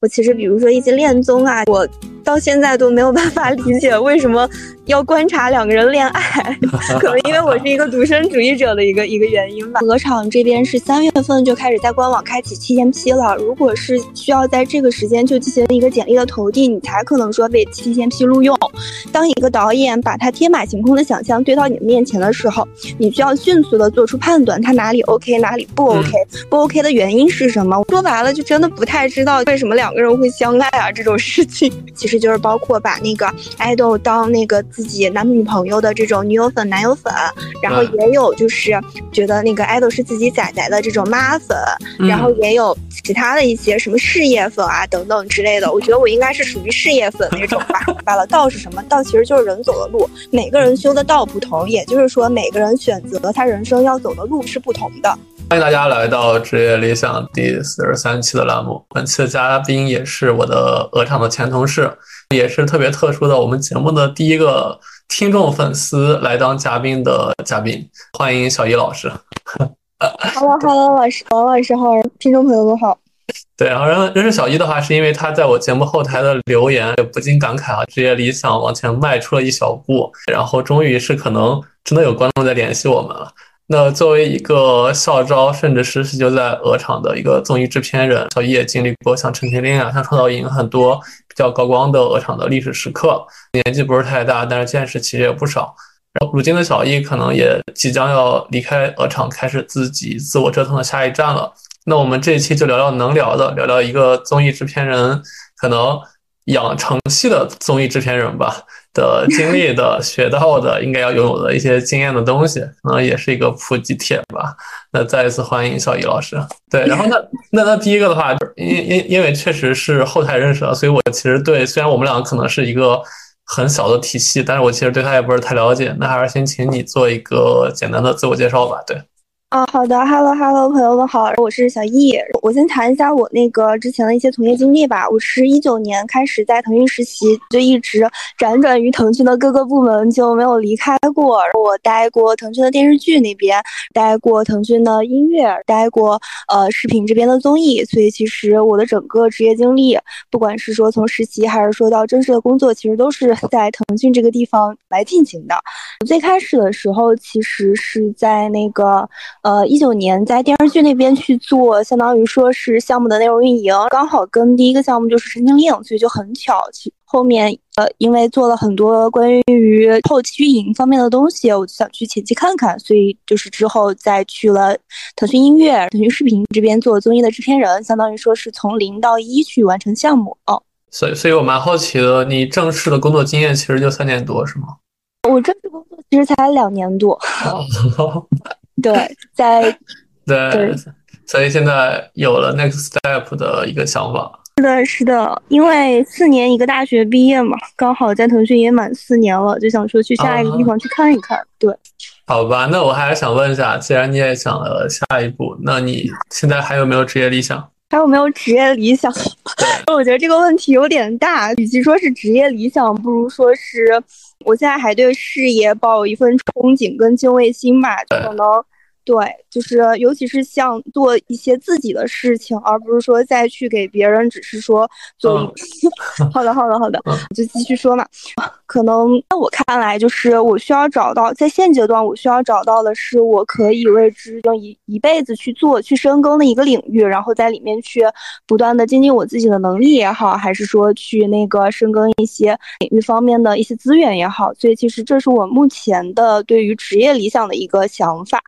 我其实比如说一些恋综啊，我到现在都没有办法理解为什么要观察两个人恋爱，可能因为我是一个独身主义者的一个一个原因吧。鹅厂这边是三月份就开始在官网开启七天批了，如果是需要在这个时间就进行一个简历的投递，你才可能说被七天批录用。当一个导演把他天马行空的想象堆到你的面前的时候，你需要迅速的做出判断，他哪里 OK，哪里不 OK，不 OK 的原因是什么？说白了，就真的不太知道为什么两个人会相爱啊，这种事情其实就是包括把那个爱豆当那个自己男女朋友的这种女友粉、男友粉，然后也有就是觉得那个爱豆是自己仔仔的这种妈粉，然后也有其他的一些什么事业粉啊等等之类的。我觉得我应该是属于事业粉那种吧。明白了，道是什么？道其实就是人走的路，每个人修的道不同，也就是说每个人选择他人生要走的路是不同的。欢迎大家来到职业理想第四十三期的栏目。本期的嘉宾也是我的鹅厂的前同事，也是特别特殊的，我们节目的第一个听众粉丝来当嘉宾的嘉宾。欢迎小易老师。Hello，Hello，老师，王老师好，听众朋友们好。对，然后认认识小易的话，是因为他在我节目后台的留言，不禁感慨啊，职业理想往前迈出了一小步，然后终于是可能真的有观众在联系我们了。那作为一个校招甚至实习就在鹅厂的一个综艺制片人，小易也经历过像《陈情令》啊、像《创造营》很多比较高光的鹅厂的历史时刻。年纪不是太大，但是见识其实也不少。然后如今的小易可能也即将要离开鹅厂，开始自己自我折腾的下一站了。那我们这一期就聊聊能聊的，聊聊一个综艺制片人可能养成系的综艺制片人吧。的经历的、学到的、应该要拥有的一些经验的东西，可能也是一个普及帖吧。那再一次欢迎小易老师。对，然后那那那第一个的话，因因因为确实是后台认识的，所以我其实对虽然我们两个可能是一个很小的体系，但是我其实对他也不是太了解。那还是先请你做一个简单的自我介绍吧。对。啊，好的，Hello Hello，朋友们好，我是小易。我先谈一下我那个之前的一些从业经历吧。我是一九年开始在腾讯实习，就一直辗转于腾讯的各个部门，就没有离开过。我待过腾讯的电视剧那边，待过腾讯的音乐，待过呃视频这边的综艺。所以其实我的整个职业经历，不管是说从实习还是说到正式的工作，其实都是在腾讯这个地方来进行的。最开始的时候，其实是在那个。呃，一九年在电视剧那边去做，相当于说是项目的内容运营，刚好跟第一个项目就是《神经令》，所以就很巧。后面呃，因为做了很多关于后期运营方面的东西，我就想去前期看看，所以就是之后再去了腾讯音乐、腾讯视频这边做综艺的制片人，相当于说是从零到一去完成项目哦。所以，所以我蛮好奇的，你正式的工作经验其实就三年多，是吗？我正式工作其实才两年多。对，在 对，所以现在有了 next step 的一个想法。是的，是的，因为四年一个大学毕业嘛，刚好在腾讯也满四年了，就想说去下一个地方去看一看。对，好吧，那我还是想问一下，既然你也想了下一步，那你现在还有没有职业理想？还有没有职业理想？我觉得这个问题有点大，与其说是职业理想，不如说是我现在还对事业抱有一份憧憬跟敬畏心吧，可能。对，就是尤其是像做一些自己的事情，而不是说再去给别人，只是说做。好的，好的，好的，就继续说嘛。可能在我看来，就是我需要找到，在现阶段我需要找到的是我可以为之用一一辈子去做、去深耕的一个领域，然后在里面去不断的精进我自己的能力也好，还是说去那个深耕一些领域方面的一些资源也好。所以其实这是我目前的对于职业理想的一个想法。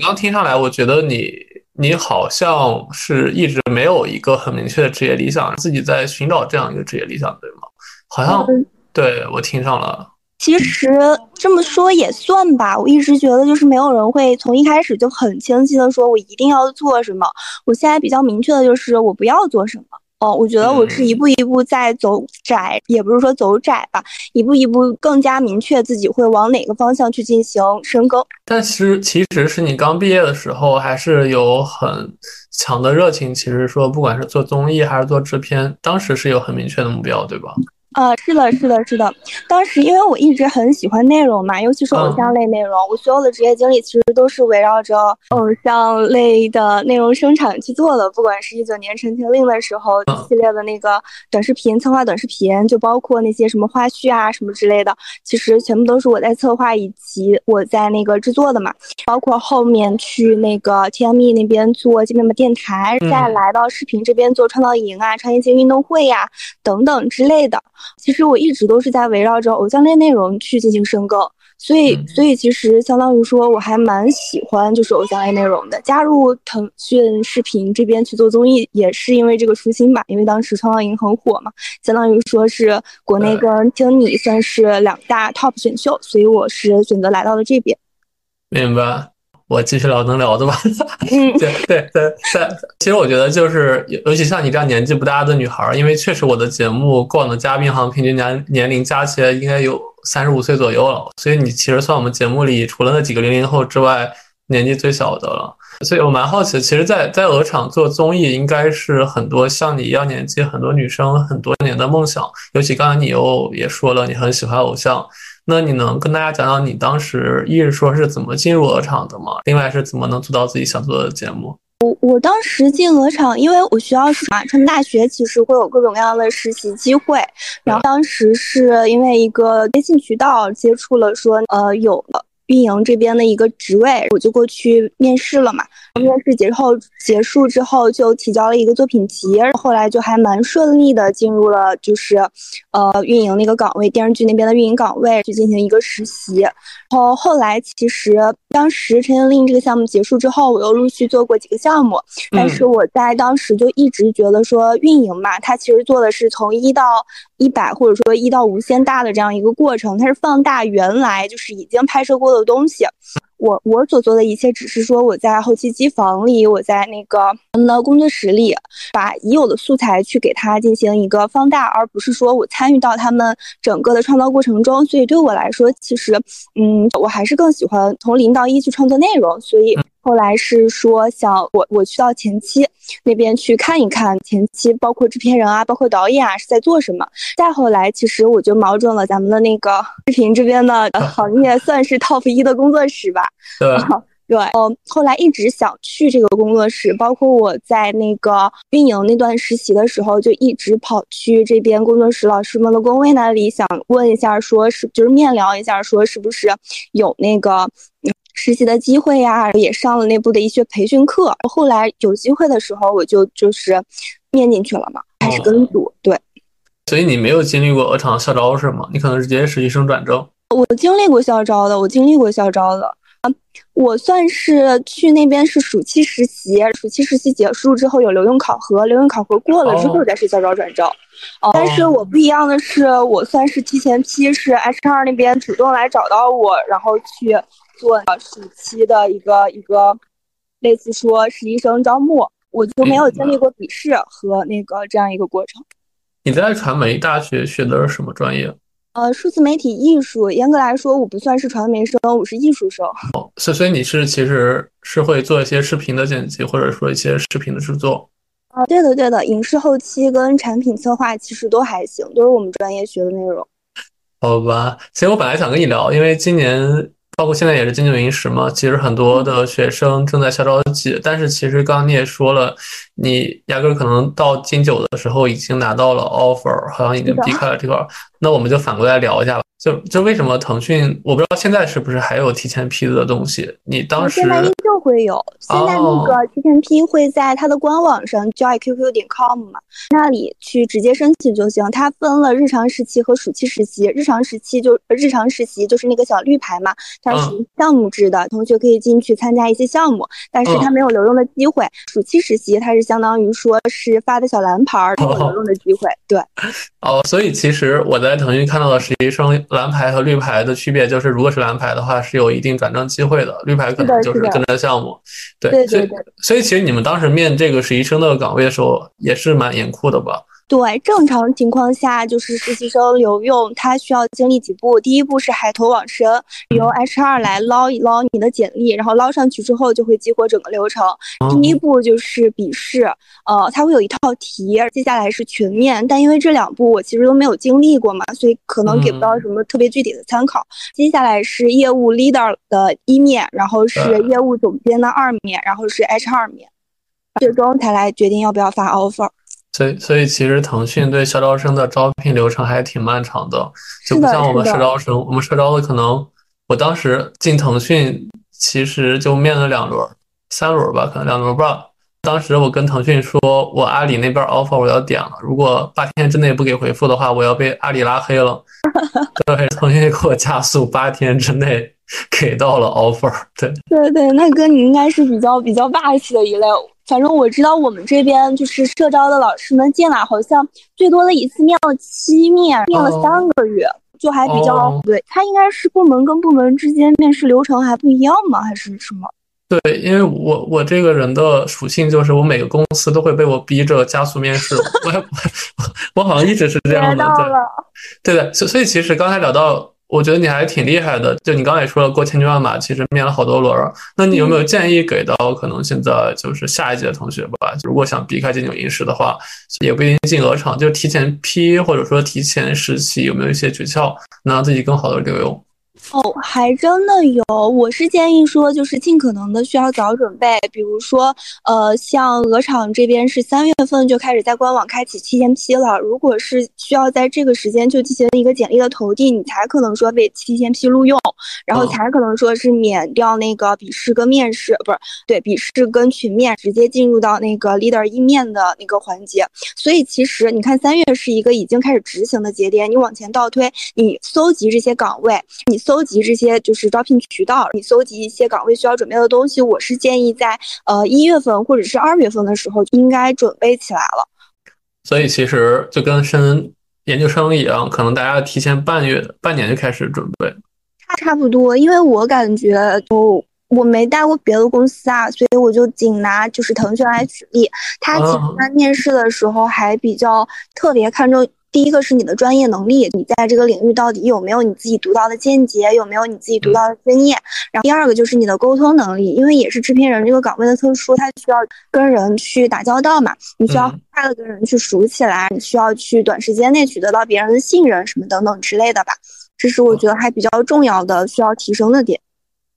我刚听上来，我觉得你你好像是一直没有一个很明确的职业理想，自己在寻找这样一个职业理想，对吗？好像。对我听上了，其实这么说也算吧。我一直觉得，就是没有人会从一开始就很清晰的说，我一定要做什么。我现在比较明确的就是，我不要做什么。哦，我觉得我是一步一步在走窄，也不是说走窄吧，一步一步更加明确自己会往哪个方向去进行深耕。但其实，其实是你刚毕业的时候，还是有很强的热情。其实说，不管是做综艺还是做制片，当时是有很明确的目标，对吧？呃，是的，是的，是的。当时因为我一直很喜欢内容嘛，尤其是偶像类内容，我所有的职业经历其实都是围绕着偶像类的内容生产去做的。不管是一九年《陈情令》的时候系列的那个短视频策划短视频，就包括那些什么花絮啊什么之类的，其实全部都是我在策划以及我在那个制作的嘛。包括后面去那个 TME 那边做这边的电台，再来到视频这边做创造营啊、创业型运动会呀等等之类的。其实我一直都是在围绕着偶像类内容去进行深耕，所以所以其实相当于说我还蛮喜欢就是偶像类内容的。加入腾讯视频这边去做综艺，也是因为这个初心吧。因为当时创造营很火嘛，相当于说是国内跟听你算是两大 top 选秀，所以我是选择来到了这边。明白。我继续聊能聊的吧。对对 对，对其实我觉得就是，尤其像你这样年纪不大的女孩，因为确实我的节目过往的嘉宾好像平均年年龄加起来应该有三十五岁左右了，所以你其实算我们节目里除了那几个零零后之外，年纪最小的了。所以我蛮好奇，其实，在在鹅厂做综艺，应该是很多像你一样年纪很多女生很多年的梦想。尤其刚才你又也说了，你很喜欢偶像。那你能跟大家讲讲你当时一直说是怎么进入鹅厂的吗？另外是怎么能做到自己想做的节目？我我当时进鹅厂，因为我学校是嘛，川大学其实会有各种各样的实习机会，然后当时是因为一个微信渠道接触了，说呃有运营这边的一个职位，我就过去面试了嘛。面试结后结束之后，就提交了一个作品集，后来就还蛮顺利的进入了就是，呃，运营那个岗位，电视剧那边的运营岗位去进行一个实习。然后后来其实当时《陈情令》这个项目结束之后，我又陆续做过几个项目，但是我在当时就一直觉得说运营嘛，它其实做的是从一到一百或者说一到无限大的这样一个过程，它是放大原来就是已经拍摄过的东西。我我所做的一切，只是说我在后期机房里，我在那个他们的工作室里，把已有的素材去给它进行一个放大，而不是说我参与到他们整个的创造过程中。所以对我来说，其实，嗯，我还是更喜欢从零到一去创作内容。所以。后来是说想我我去到前期那边去看一看前期包括制片人啊，包括导演啊是在做什么。再后来，其实我就瞄准了咱们的那个 视频这边的行业，算是 top 一的工作室吧。对 对，嗯，后来一直想去这个工作室，包括我在那个运营那段实习的时候，就一直跑去这边工作室老师们的工位那里，想问一下，说是就是面聊一下，说是不是有那个。实习的机会呀，也上了内部的一些培训课。后来有机会的时候，我就就是面进去了嘛，开始跟组。对，所以你没有经历过鹅厂校招是吗？你可能是直接实习生转正。我经历过校招的，我经历过校招的。我算是去那边是暑期实习，暑期实习结束之后有留用考核，留用考核过了之后再是校招转正。哦，但是我不一样的是，我算是提前批，是 HR 那边主动来找到我，然后去。做暑期的一个一个类似说实习生招募，我就没有经历过笔试和那个这样一个过程。你在传媒大学学的是什么专业？呃，数字媒体艺术。严格来说，我不算是传媒生，我是艺术生。哦，所所以你是其实是会做一些视频的剪辑，或者说一些视频的制作。啊，对的对的，影视后期跟产品策划其实都还行，都是我们专业学的内容。好吧，其实我本来想跟你聊，因为今年。包括现在也是经济临时嘛，其实很多的学生正在校招季，但是其实刚刚你也说了，你压根可能到金九的时候已经拿到了 offer，好像已经避开了这块，那我们就反过来聊一下吧。就就为什么腾讯，我不知道现在是不是还有提前批的东西？你当时现在依旧会有，现在那个提前批会在它的官网上，joyqq 点 com 嘛，那里去直接申请就行。它分了日常实习和暑期实习，日常实习就日常实习就是那个小绿牌嘛，它是项目制的，同学可以进去参加一些项目，但是它没有留用的机会。暑期实习它是相当于说是发的小蓝牌，有留用的机会。对，哦，所以其实我在腾讯看到的实习生。蓝牌和绿牌的区别就是，如果是蓝牌的话，是有一定转正机会的；绿牌可能就是跟着项目。对，所以所以其实你们当时面这个实习生的岗位的时候，也是蛮严酷的吧？对，正常情况下就是实习生留用，他需要经历几步。第一步是海投网申，由 HR 来捞一捞你的简历，然后捞上去之后就会激活整个流程。第一步就是笔试，呃，它会有一套题，接下来是群面。但因为这两步我其实都没有经历过嘛，所以可能给不到什么特别具体的参考。接下来是业务 leader 的一面，然后是业务总监的二面，然后是 HR 面，最终才来决定要不要发 offer。所以，所以其实腾讯对校招生的招聘流程还挺漫长的，就不像我们社招生，我们社招的可能，我当时进腾讯其实就面了两轮、三轮吧，可能两轮吧。当时我跟腾讯说，我阿里那边 offer 我要点了，如果八天之内不给回复的话，我要被阿里拉黑了。对，腾讯给我加速，八天之内给到了 offer。对，对对，那哥你应该是比较比较霸气的一类。反正我知道我们这边就是社招的老师们进来，好像最多的一次面了七面，面了三个月，就还比较对。他应该是部门跟部门之间面试流程还不一样吗？还是什么？对，因为我我这个人的属性就是我每个公司都会被我逼着加速面试，我 我我好像一直是这样的。对对，所所以其实刚才聊到。我觉得你还挺厉害的，就你刚才也说了过千军万马，其实面了好多轮儿。那你有没有建议给到可能现在就是下一届的同学吧？如果想避开金九银十的话，也不一定进鹅厂，就提前批或者说提前实习，有没有一些诀窍能让自己更好的留用？哦，还真的有。我是建议说，就是尽可能的需要早准备。比如说，呃，像鹅厂这边是三月份就开始在官网开启提前批了。如果是需要在这个时间就进行一个简历的投递，你才可能说被提前批录用，然后才可能说是免掉那个笔试跟面试，不是对笔试跟群面，直接进入到那个 leader 一面的那个环节。所以其实你看，三月是一个已经开始执行的节点。你往前倒推，你搜集这些岗位，你搜。搜集这些就是招聘渠道，你搜集一些岗位需要准备的东西。我是建议在呃一月份或者是二月份的时候应该准备起来了。所以其实就跟申研究生一样，可能大家提前半月、半年就开始准备。差差不多，因为我感觉就我没带过别的公司啊，所以我就仅拿就是腾讯来举例。他其实在面试的时候还比较特别看重。第一个是你的专业能力，你在这个领域到底有没有你自己独到的见解，有没有你自己独到的经验。然后第二个就是你的沟通能力，因为也是制片人这个岗位的特殊，他需要跟人去打交道嘛，你需要快的跟人去熟起来，你需要去短时间内取得到别人的信任，什么等等之类的吧。这是我觉得还比较重要的需要提升的点。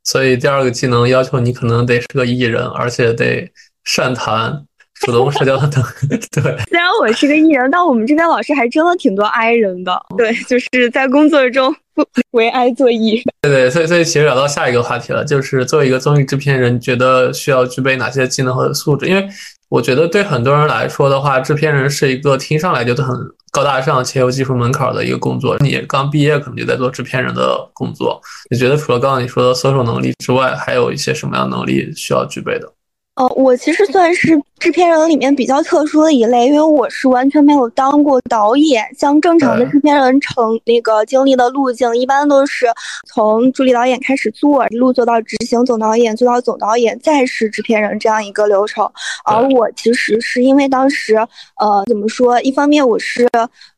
所以第二个技能要求你可能得是个艺人，而且得善谈。主动社交的等，对。虽然我是个艺人，但我们这边老师还真的挺多 I 人的。对，就是在工作中不为 I 作 E。对对，所以所以其实聊到下一个话题了，就是作为一个综艺制片人，觉得需要具备哪些技能和素质？因为我觉得对很多人来说的话，制片人是一个听上来就很高大上且有技术门槛的一个工作。你刚毕业可能就在做制片人的工作，你觉得除了刚刚你说的搜索能力之外，还有一些什么样能力需要具备的？哦，我其实算是制片人里面比较特殊的一类，因为我是完全没有当过导演。像正常的制片人成那个经历的路径，一般都是从助理导演开始做，一路做到执行总导演，做到总导演，再是制片人这样一个流程。而我其实是因为当时，呃，怎么说？一方面我是。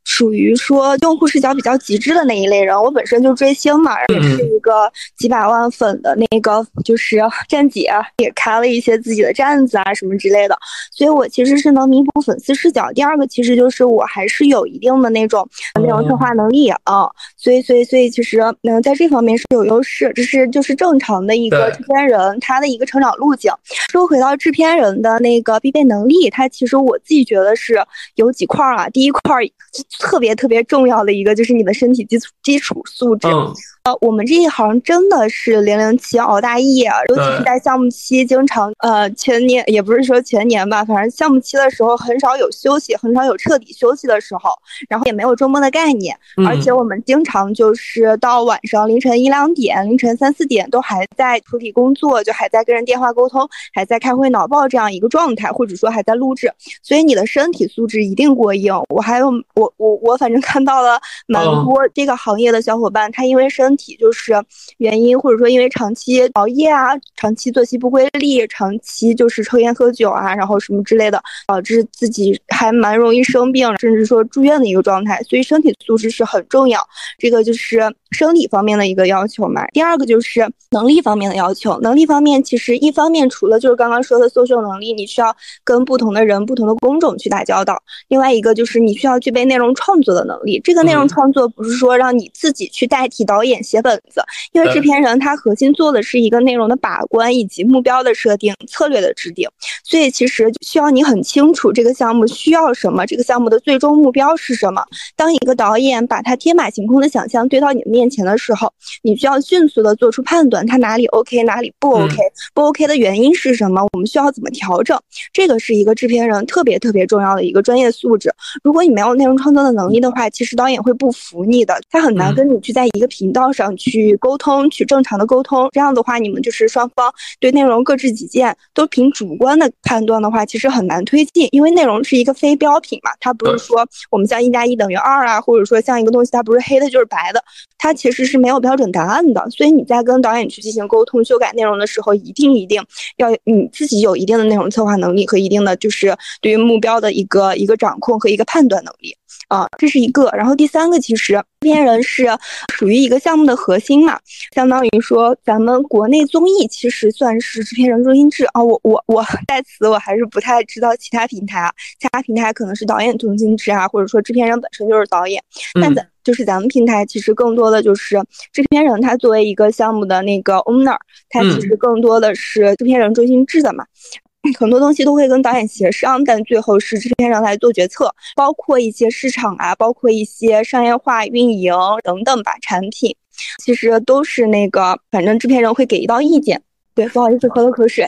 属于说用户视角比较极致的那一类人，我本身就追星嘛，也是一个几百万粉的那个就是站姐，也开了一些自己的站子啊什么之类的，所以我其实是能弥补粉丝视角。第二个其实就是我还是有一定的那种内容策划能力啊，所以所以所以其实嗯在这方面是有优势，这是就是正常的一个制片人他的一个成长路径。说回到制片人的那个必备能力，他其实我自己觉得是有几块啊，第一块。特别特别重要的一个就是你的身体基础基础素质。呃，我们这一行真的是零零七熬大夜，尤其是在项目期，经常呃全年也不是说全年吧，反正项目期的时候很少有休息，很少有彻底休息的时候，然后也没有周末的概念，而且我们经常就是到晚上凌晨一两点、凌晨三四点都还在处理工作，就还在跟人电话沟通，还在开会脑报这样一个状态，或者说还在录制，所以你的身体素质一定过硬。我还有我我我反正看到了 蛮多这个行业的小伙伴，他因为身体就是原因，或者说因为长期熬夜啊，长期作息不规律，长期就是抽烟喝酒啊，然然后什么之类的，导致自己还蛮容易生病，甚至说住院的一个状态。所以身体素质是很重要，这个就是生理方面的一个要求嘛。第二个就是能力方面的要求，能力方面其实一方面除了就是刚刚说的 social 能力，你需要跟不同的人、不同的工种去打交道，另外一个就是你需要具备内容创作的能力。这个内容创作不是说让你自己去代替导演写本子，因为制片人他核心做的是一个内容的把关以及目标的设定、策略的制定，所以其实需要你很清楚这个项目需要什么，这个项目的最终目标是什么。当一个导演把他天马行空的想象堆到你的面前的时候，你需要迅速的做出判断，他哪里 OK，哪里不 OK，不 OK 的原因是什么？我们需要怎么调整？这个是一个制片人特别特别重要的一个专业素质。如果你没有内容创作的能力的话，其实导演会不服你的，他很难跟你去在一个频道上去沟通，去正常的沟通。这样的话，你们就是双方对内容各执己见，都凭主观的判断的话，其实很难推进，因为内容是一个非标品嘛，它不是说我们像一加一等于二啊，或者说像一个东西它不是黑的就是白的，它其实是没有标准答案的。所以你在跟导演去进行沟通、修改内容的时候，一定一定要你自己有一定的内容策划能力和一定的就是对于目标的一个一个掌控和一个判断能力。啊，这是一个，然后第三个，其实制片人是属于一个项目的核心嘛，相当于说咱们国内综艺其实算是制片人中心制啊。我我我在此我还是不太知道其他平台啊，其他平台可能是导演中心制啊，或者说制片人本身就是导演，但咱就是咱们平台其实更多的就是制片人他作为一个项目的那个 owner，他其实更多的是制片人中心制的嘛。很多东西都会跟导演协商，但最后是制片人来做决策，包括一些市场啊，包括一些商业化运营等等吧，产品其实都是那个，反正制片人会给一道意见。对，不好意思，喝了口水。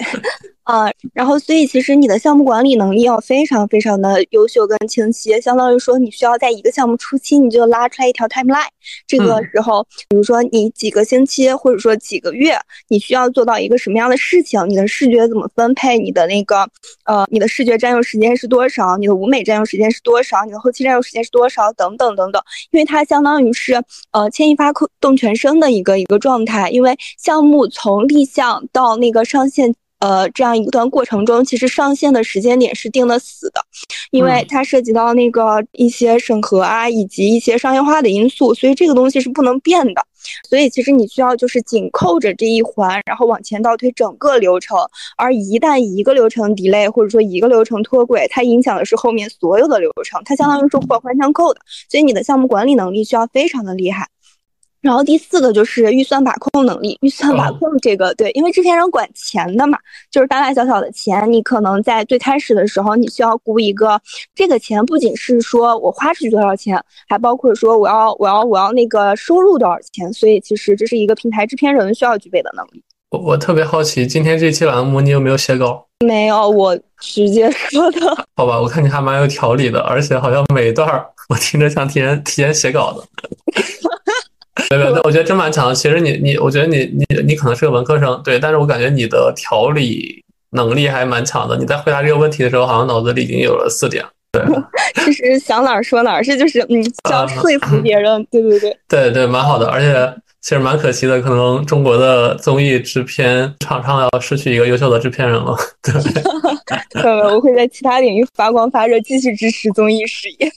啊，然后所以其实你的项目管理能力要非常非常的优秀跟清晰，相当于说你需要在一个项目初期你就拉出来一条 timeline，这个时候，比如说你几个星期或者说几个月，你需要做到一个什么样的事情，你的视觉怎么分配，你的那个呃，你的视觉占用时间是多少，你的舞美占用时间是多少，你的后期占用时间是多少，等等等等，因为它相当于是呃牵一发动全身的一个一个状态，因为项目从立项到那个上线。呃，这样一段过程中，其实上线的时间点是定的死的，因为它涉及到那个一些审核啊，以及一些商业化的因素，所以这个东西是不能变的。所以其实你需要就是紧扣着这一环，然后往前倒推整个流程。而一旦一个流程 delay 或者说一个流程脱轨，它影响的是后面所有的流程，它相当于是环环相扣的。所以你的项目管理能力需要非常的厉害。然后第四个就是预算把控能力，预算把控这个对，因为制片人管钱的嘛，就是大大小小的钱，你可能在最开始的时候，你需要估一个这个钱不仅是说我花出去多少钱，还包括说我要我要我要那个收入多少钱，所以其实这是一个平台制片人需要具备的能力。我我特别好奇，今天这期栏目你有没有写稿？没有，我直接说的。好吧，我看你还蛮有条理的，而且好像每一段我听着像提前提前写稿的。对对对，我觉得真蛮强。其实你你，我觉得你你你可能是个文科生，对，但是我感觉你的条理能力还蛮强的。你在回答这个问题的时候，好像脑子里已经有了四点。对，其实想哪儿说哪儿，这就是嗯，要说服别人。对对对，对对，蛮好的。而且其实蛮可惜的，可能中国的综艺制片厂商要失去一个优秀的制片人了。对，我会在其他领域发光发热，继续支持综艺事业。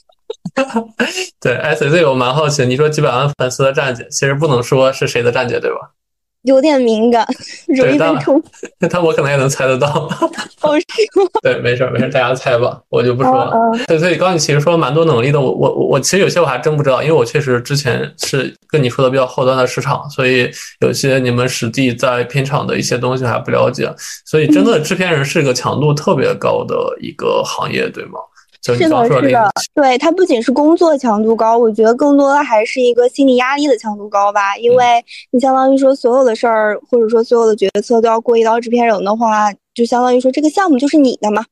对，S Z 我蛮好奇，你说几百万粉丝的站姐，其实不能说是谁的站姐，对吧？有点敏感，容易被冲。那我可能也能猜得到。哦，是吗？对，没事没事，大家猜吧，我就不说了。对，所以刚刚你其实说了蛮多能力的，我我我其实有些我还真不知道，因为我确实之前是跟你说的比较后端的市场，所以有些你们实地在片场的一些东西还不了解，所以真的制片人是一个强度特别高的一个行业，对吗？是的，是的，对它不仅是工作强度高，我觉得更多的还是一个心理压力的强度高吧。因为你相当于说所有的事儿，或者说所有的决策都要过一道制片人的话，就相当于说这个项目就是你的嘛。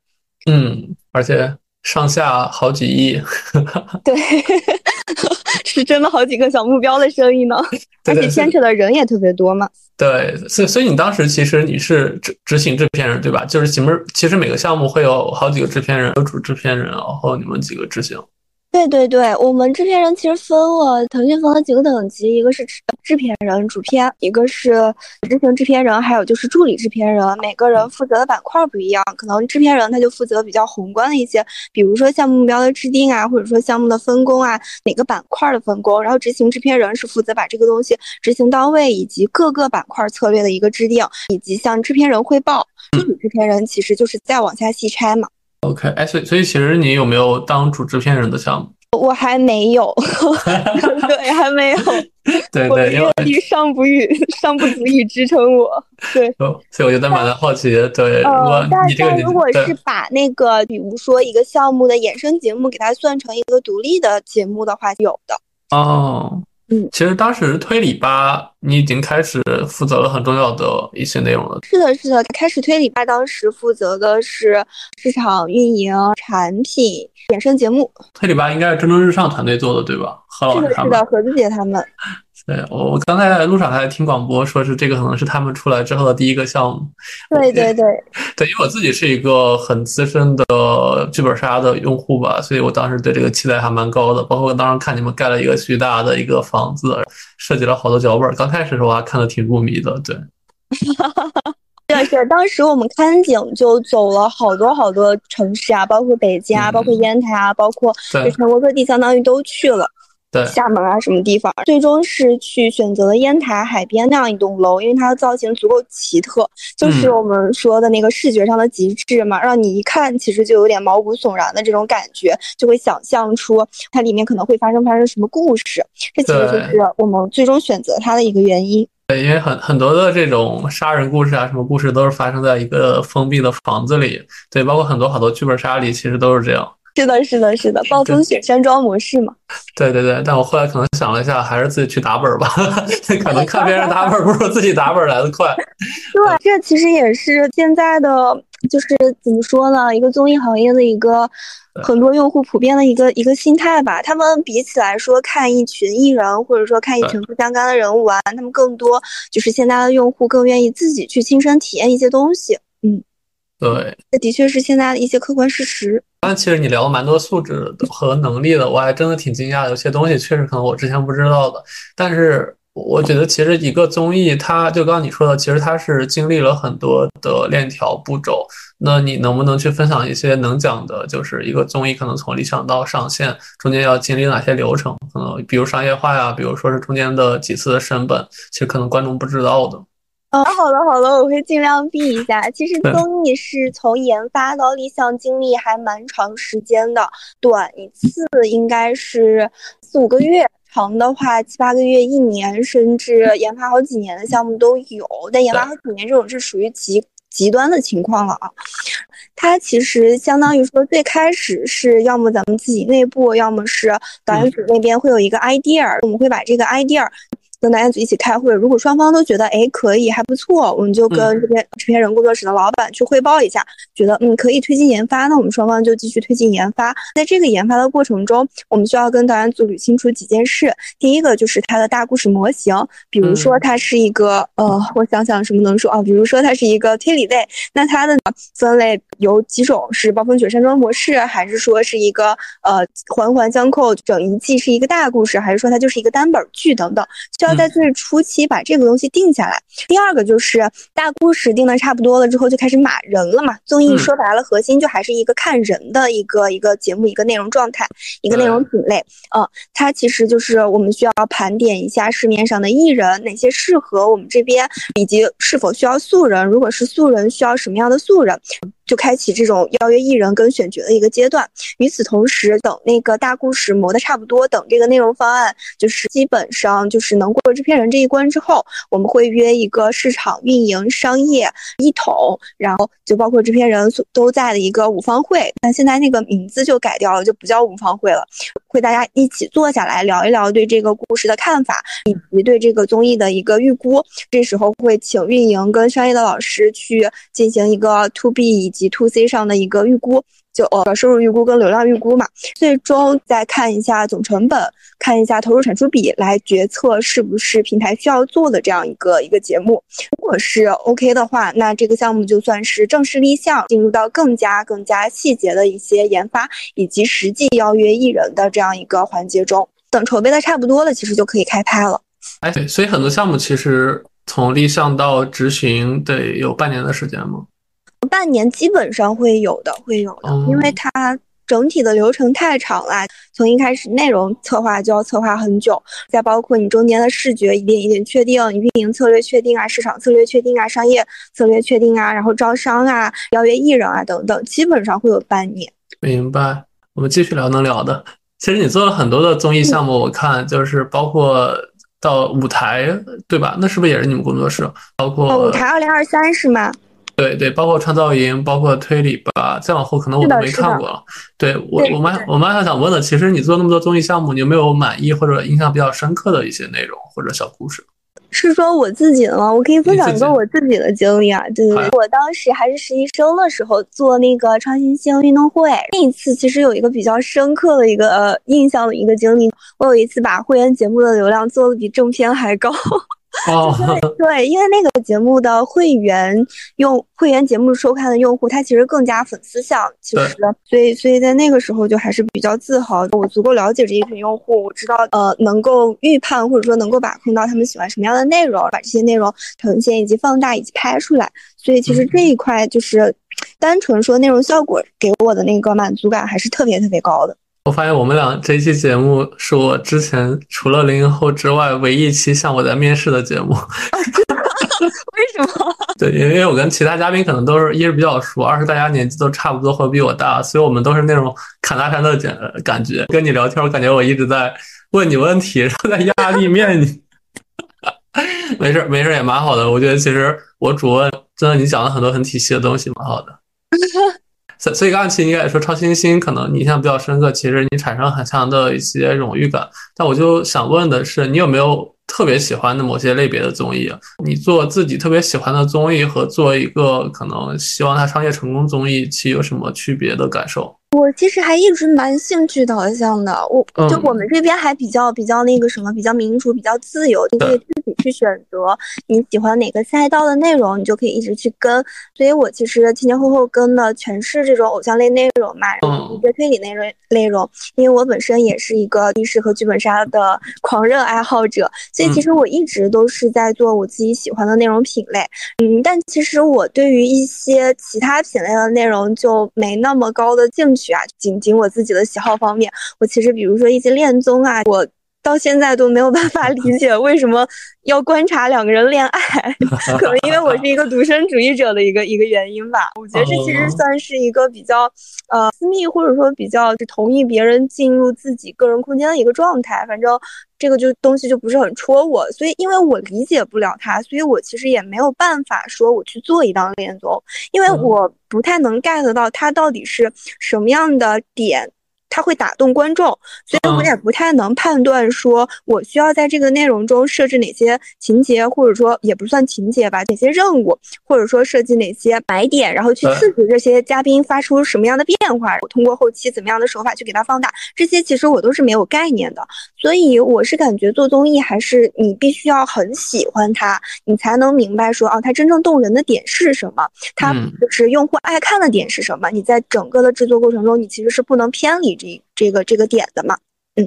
嗯，而且上下好几亿。对。是真的好几个小目标的生意呢，而且牵扯的人也特别多嘛。对，所以所以你当时其实你是执执行制片人对吧？就是前面其实每个项目会有好几个制片人，有主制片人，然后你们几个执行。对对对，我们制片人其实分了，腾讯分了几个等级，一个是制制片人、主编，一个是执行制片人，还有就是助理制片人。每个人负责的板块不一样，可能制片人他就负责比较宏观的一些，比如说项目目标的制定啊，或者说项目的分工啊，哪个板块的分工。然后执行制片人是负责把这个东西执行到位，以及各个板块策略的一个制定，以及向制片人汇报。助理制片人其实就是再往下细拆嘛。OK，哎，所以所以其实你有没有当主制片人的项目？我还没有，对，还没有。对对，因为阅尚不予，尚不足以支撑我。对，所以我觉得蛮好奇。对，如果你这个，如果是把那个，比如说一个项目的衍生节目，给它算成一个独立的节目的话，有的。哦。嗯，其实当时推理吧，你已经开始负责了很重要的一些内容了。是的，是的，开始推理吧，当时负责的是市场运营、产品、衍生节目。推理吧应该是蒸蒸日上团队做的，对吧？何老师他们。是的，是的，何子姐他们。对我，我刚才在路上还在听广播，说是这个可能是他们出来之后的第一个项目。对对对，对，因为我自己是一个很资深的剧本杀的用户吧，所以我当时对这个期待还蛮高的。包括当时看你们盖了一个巨大的一个房子，设计了好多脚本，刚开始的时候还看的挺入迷的。对，对是，当时我们看景就走了好多好多城市啊，包括北京啊，包括烟台啊，包括全国各地，相当于都去了。对，厦门啊，什么地方？最终是去选择了烟台海边那样一栋楼，因为它的造型足够奇特，就是我们说的那个视觉上的极致嘛，让你一看其实就有点毛骨悚然的这种感觉，就会想象出它里面可能会发生发生什么故事。这其实就是我们最终选择它的一个原因。对，因为很很多的这种杀人故事啊，什么故事都是发生在一个封闭的房子里。对，包括很多好多剧本杀里，其实都是这样。是的，是的，是的，暴风雪山庄模式嘛。对对对，但我后来可能想了一下，还是自己去打本吧。可能看别人打本不如自己打本来的快。对，这其实也是现在的，就是怎么说呢，一个综艺行业的一个很多用户普遍的一个一个心态吧。他们比起来说看一群艺人，或者说看一群不相干的人物玩，他们更多就是现在的用户更愿意自己去亲身体验一些东西。嗯。对，这的确是现在的一些客观事实。但其实你聊了蛮多素质和能力的，我还真的挺惊讶的，有些东西确实可能我之前不知道的。但是我觉得，其实一个综艺，它就刚刚你说的，其实它是经历了很多的链条步骤。那你能不能去分享一些能讲的，就是一个综艺可能从理想到上线中间要经历哪些流程？可能比如商业化呀，比如说是中间的几次的审本，其实可能观众不知道的。哦，好的好的，我会尽量避一下。其实综艺是从研发到立项经历还蛮长时间的，短一次应该是四五个月，长的话七八个月、一年，甚至研发好几年的项目都有。但研发好几年这种是属于极极端的情况了啊。它其实相当于说，最开始是要么咱们自己内部，要么是导演组那边会有一个 idea，我们会把这个 idea。跟导演组一起开会，如果双方都觉得哎可以还不错，我们就跟这边制片人工作室的老板去汇报一下，觉得嗯可以推进研发，那我们双方就继续推进研发。在这个研发的过程中，我们需要跟导演组捋清楚几件事。第一个就是它的大故事模型，比如说它是一个呃，我想想什么能说啊，比如说它是一个推理类，那它的分类有几种，是暴风雪山庄模式，还是说是一个呃环环相扣，整一季是一个大故事，还是说它就是一个单本剧等等。需要在最初期把这个东西定下来。第二个就是大故事定的差不多了之后，就开始码人了嘛。综艺说白了，核心就还是一个看人的一个一个节目，一个内容状态，一个内容品类。嗯，它其实就是我们需要盘点一下市面上的艺人，哪些适合我们这边，以及是否需要素人。如果是素人，需要什么样的素人？就开启这种邀约艺人跟选角的一个阶段。与此同时，等那个大故事磨得差不多，等这个内容方案就是基本上就是能过制片人这一关之后，我们会约一个市场运营商业一统，然后就包括制片人都在的一个五方会。但现在那个名字就改掉了，就不叫五方会了，会大家一起坐下来聊一聊对这个故事的看法，以及对这个综艺的一个预估。这时候会请运营跟商业的老师去进行一个 to B 以及。to C 上的一个预估。就呃收入预估跟流量预估嘛，最终再看一下总成本，看一下投入产出比来决策是不是平台需要做的这样一个一个节目。如果是 OK 的话，那这个项目就算是正式立项，进入到更加更加细节的一些研发以及实际邀约艺人的这样一个环节中。等筹备的差不多了，其实就可以开拍了。哎，对，所以很多项目其实从立项到执行得有半年的时间吗？半年基本上会有的，会有的，因为它整体的流程太长了。从一开始内容策划就要策划很久，再包括你中间的视觉一点一点确定，运营策略确定啊，市场策略确定啊，商业策略确定啊，然后招商啊，邀约艺人啊等等，基本上会有半年。明白，我们继续聊能聊的。其实你做了很多的综艺项目，我看就是包括到舞台，对吧？那是不是也是你们工作室？包括舞台二零二三是吗？对对，包括创造营，包括推理吧。再往后可能我都没看过了。对我，我们我们还想问的，其实你做那么多综艺项目，你有没有满意或者印象比较深刻的一些内容或者小故事？是说我自己的吗？我可以分享一个我自己的经历啊。对对对，我当时还是实习生的时候做那个创新星运动会，那一次其实有一个比较深刻的一个呃印象的一个经历。我有一次把会员节目的流量做的比正片还高。哦，对，因为那个节目的会员用会员节目收看的用户，他其实更加粉丝向，其实，所以所以在那个时候就还是比较自豪，我足够了解这一群用户，我知道呃能够预判或者说能够把控到他们喜欢什么样的内容，把这些内容呈现以及放大以及拍出来，所以其实这一块就是单纯说内容效果给我的那个满足感还是特别特别高的。我发现我们俩这一期节目是我之前除了零零后之外唯一一期像我在面试的节目。为什么？对，因为我跟其他嘉宾可能都是一是比较熟，二是大家年纪都差不多或比我大，所以我们都是那种侃大山的感感觉。跟你聊天，我感觉我一直在问你问题，然后在压力面你。没事没事也蛮好的，我觉得其实我主问真的你讲了很多很体系的东西，蛮好的。所所以刚才其实应该来说超新星，可能你印象比较深刻，其实你产生很强的一些荣誉感。但我就想问的是，你有没有特别喜欢的某些类别的综艺？你做自己特别喜欢的综艺和做一个可能希望它商业成功综艺，其有什么区别的感受？我其实还一直蛮兴趣导向的，我就我们这边还比较比较那个什么，比较民主，比较自由，你可以自己去选择你喜欢哪个赛道的内容，你就可以一直去跟。所以我其实前前后后跟的全是这种偶像类内容嘛，一些推理内容内容。因为我本身也是一个历史和剧本杀的 狂热爱好者，所以其实我一直都是在做我自己喜欢的内容品类。嗯，但其实我对于一些其他品类的内容就没那么高的兴趣。啊，仅仅我自己的喜好方面，我其实比如说一些恋综啊，我到现在都没有办法理解为什么要观察两个人恋爱，可能因为我是一个独身主义者的一个一个原因吧。我觉得这其实算是一个比较呃私密，或者说比较同意别人进入自己个人空间的一个状态。反正这个就东西就不是很戳我，所以因为我理解不了他，所以我其实也没有办法说我去做一档恋综，因为我。不太能 get 到他到底是什么样的点。它会打动观众，所以我也不太能判断说，我需要在这个内容中设置哪些情节，或者说也不算情节吧，哪些任务，或者说设计哪些买点，然后去刺激这些嘉宾发出什么样的变化，我通过后期怎么样的手法去给它放大，这些其实我都是没有概念的。所以我是感觉做综艺还是你必须要很喜欢它，你才能明白说，哦，它真正动人的点是什么，它就是用户爱看的点是什么。你在整个的制作过程中，你其实是不能偏离。这个这个点的嘛，嗯，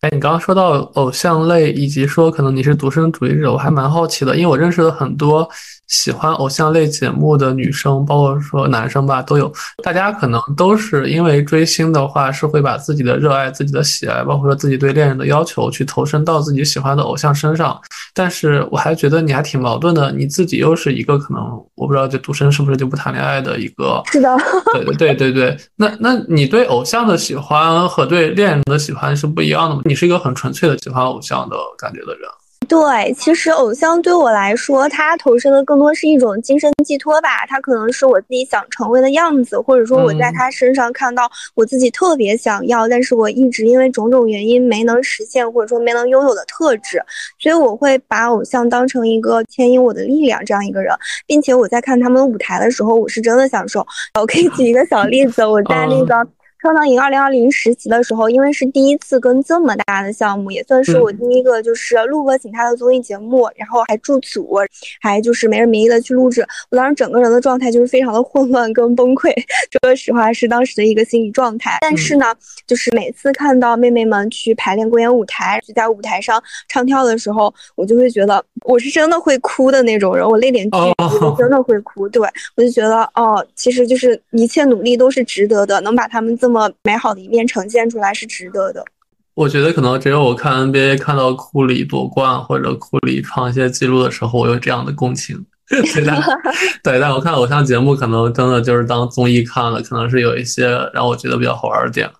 哎，你刚刚说到偶像类，以及说可能你是独生主义者，我还蛮好奇的，因为我认识了很多。喜欢偶像类节目的女生，包括说男生吧，都有。大家可能都是因为追星的话，是会把自己的热爱、自己的喜爱，包括说自己对恋人的要求，去投身到自己喜欢的偶像身上。但是我还觉得你还挺矛盾的，你自己又是一个可能我不知道这独身是不是就不谈恋爱的一个。是的。对对对对对。那那你对偶像的喜欢和对恋人的喜欢是不一样的吗？你是一个很纯粹的喜欢偶像的感觉的人。对，其实偶像对我来说，他投射的更多是一种精神寄托吧。他可能是我自己想成为的样子，或者说我在他身上看到我自己特别想要，但是我一直因为种种原因没能实现，或者说没能拥有的特质。所以我会把偶像当成一个牵引我的力量这样一个人，并且我在看他们舞台的时候，我是真的享受。我可以举一个小例子，我在那个。创造营二零二零实习的时候，因为是第一次跟这么大的项目，也算是我第一个就是录过请他的综艺节目，然后还驻组，还就是没日没夜的去录制。我当时整个人的状态就是非常的混乱跟崩溃，说实话是当时的一个心理状态。但是呢，就是每次看到妹妹们去排练公演舞台，就在舞台上唱跳的时候，我就会觉得我是真的会哭的那种人，我泪点巨低，真的会哭。对我就觉得哦，其实就是一切努力都是值得的，能把他们这么。那么美好的一面呈现出来是值得的。我觉得可能只有我看 NBA 看到库里夺冠或者库里创一些记录的时候，我有这样的共情。对，但我看偶像节目可能真的就是当综艺看了，可能是有一些让我觉得比较好玩的点。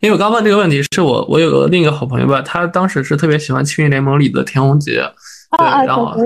因为我刚问这个问题，是我我有个另一个好朋友吧，他当时是特别喜欢《庆余联盟》里的田宏杰，对，然后。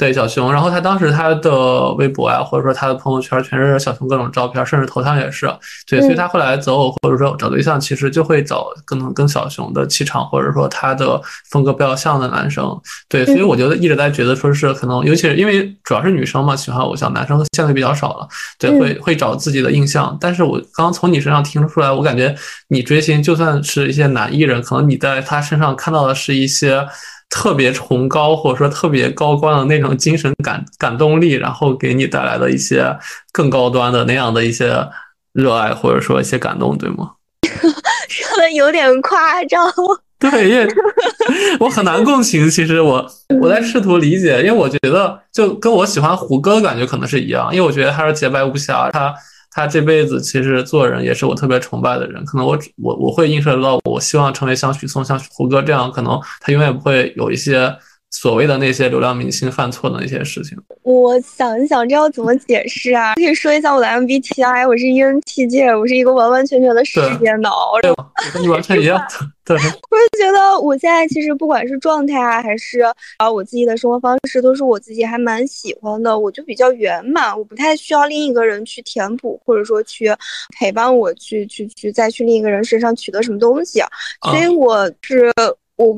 对小熊，然后他当时他的微博啊，或者说他的朋友圈，全是小熊各种照片，甚至头像也是。对，所以他后来择偶或者说找对象，其实就会找可能跟小熊的气场或者说他的风格比较像的男生。对，所以我觉得一直在觉得说是可能，尤其是因为主要是女生嘛，喜欢偶像，男生相对比较少了。对，会会找自己的印象。但是我刚刚从你身上听出来，我感觉你追星就算是一些男艺人，可能你在他身上看到的是一些。特别崇高或者说特别高光的那种精神感感动力，然后给你带来的一些更高端的那样的一些热爱或者说一些感动，对吗？说的有点夸张。对，因为 我很难共情。其实我我在试图理解，因为我觉得就跟我喜欢胡歌的感觉可能是一样，因为我觉得他是洁白无瑕，他。他这辈子其实做人也是我特别崇拜的人，可能我我我会映射到，我希望成为像许嵩、像胡歌这样，可能他永远不会有一些。所谓的那些流量明星犯错的那些事情，我想一想，这要怎么解释啊？可以说一下我的 MBTI，我是 ENTJ，我是一个完完全全的事业脑。对，跟你完全一样。对，我就觉得我现在其实不管是状态啊，还是啊我自己的生活方式，都是我自己还蛮喜欢的。我就比较圆满，我不太需要另一个人去填补，或者说去陪伴我，去去去再去另一个人身上取得什么东西。所以我是我。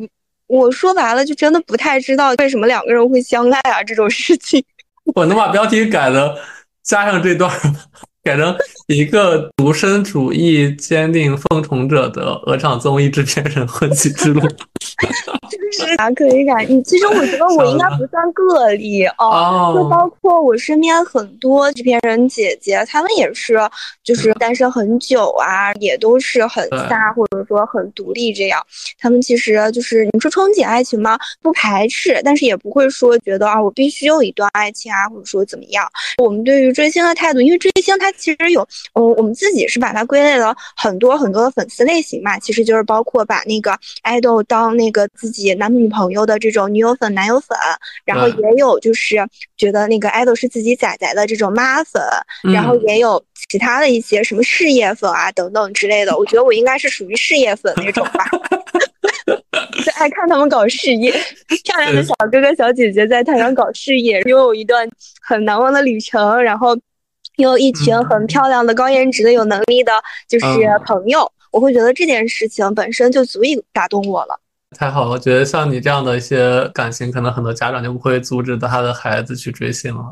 我说白了，就真的不太知道为什么两个人会相爱啊这种事情。我能把标题改的加上这段？改成一个独身主义坚定奉从者的鹅厂综艺制片人混迹之路，就是啊，可以感。你其实我觉得我应该不算个例哦，就包括我身边很多制片人姐姐，她们也是就是单身很久啊，也都是很飒或者说很独立这样。他们其实就是你说憧憬爱情吗？不排斥，但是也不会说觉得啊我必须有一段爱情啊，或者说怎么样。我们对于追星的态度，因为追星它。其实有，嗯，我们自己是把它归类了很多很多的粉丝类型嘛，其实就是包括把那个爱豆当那个自己男女朋友的这种女友粉、男友粉，然后也有就是觉得那个爱豆是自己仔仔的这种妈粉，然后也有其他的一些什么事业粉啊等等之类的。我觉得我应该是属于事业粉那种吧，就爱看他们搞事业，漂亮的小哥哥小姐姐在台上搞事业，拥有一段很难忘的旅程，然后。有一群很漂亮的、高颜值的、有能力的，就是朋友，我会觉得这件事情本身就足以打动我了。太好了，我觉得像你这样的一些感情，可能很多家长就不会阻止他的孩子去追星了。